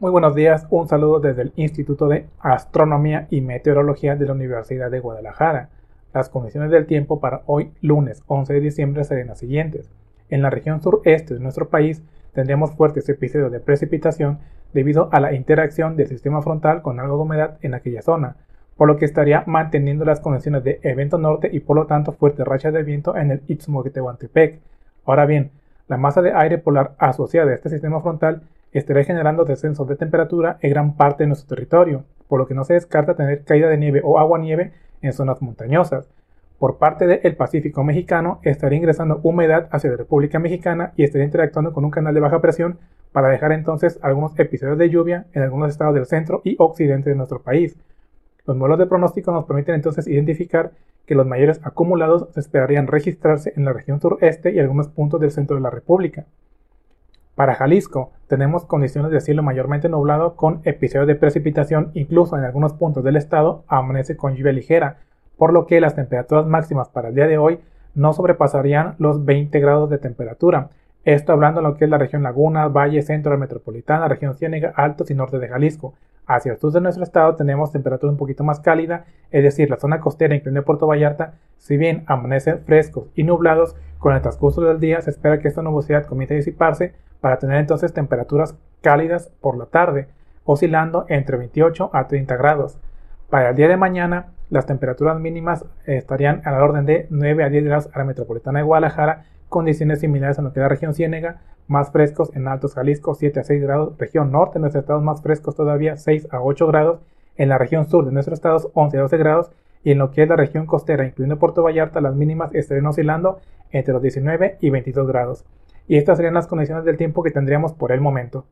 Muy buenos días, un saludo desde el Instituto de Astronomía y Meteorología de la Universidad de Guadalajara. Las condiciones del tiempo para hoy, lunes 11 de diciembre, serían las siguientes. En la región sureste de nuestro país tendremos fuertes episodios de precipitación debido a la interacción del sistema frontal con algo de humedad en aquella zona, por lo que estaría manteniendo las condiciones de evento norte y por lo tanto fuertes rachas de viento en el Istmo de Tehuantepec. Ahora bien, la masa de aire polar asociada a este sistema frontal estará generando descensos de temperatura en gran parte de nuestro territorio, por lo que no se descarta tener caída de nieve o agua-nieve en zonas montañosas. Por parte del Pacífico mexicano estaría ingresando humedad hacia la República Mexicana y estaría interactuando con un canal de baja presión para dejar entonces algunos episodios de lluvia en algunos estados del centro y occidente de nuestro país. Los modelos de pronóstico nos permiten entonces identificar que los mayores acumulados se esperarían registrarse en la región sureste y algunos puntos del centro de la República. Para Jalisco, tenemos condiciones de cielo mayormente nublado con episodios de precipitación, incluso en algunos puntos del estado amanece con lluvia ligera, por lo que las temperaturas máximas para el día de hoy no sobrepasarían los 20 grados de temperatura. Esto hablando de lo que es la región Laguna, Valle, Centro, Metropolitana, región Ciénega, Altos y Norte de Jalisco. Hacia el sur de nuestro estado tenemos temperatura un poquito más cálida, es decir, la zona costera incluido Puerto Vallarta, si bien amanecen frescos y nublados, con el transcurso del día se espera que esta nubosidad comience a disiparse, para tener entonces temperaturas cálidas por la tarde, oscilando entre 28 a 30 grados. Para el día de mañana, las temperaturas mínimas estarían a la orden de 9 a 10 grados a la metropolitana de Guadalajara, condiciones similares a lo que la región Ciénega, más frescos en Altos Jalisco 7 a 6 grados, región norte de nuestros estados más frescos todavía 6 a 8 grados, en la región sur de nuestros estados 11 a 12 grados. Y en lo que es la región costera, incluyendo Puerto Vallarta, las mínimas estarían oscilando entre los 19 y 22 grados. Y estas serían las condiciones del tiempo que tendríamos por el momento.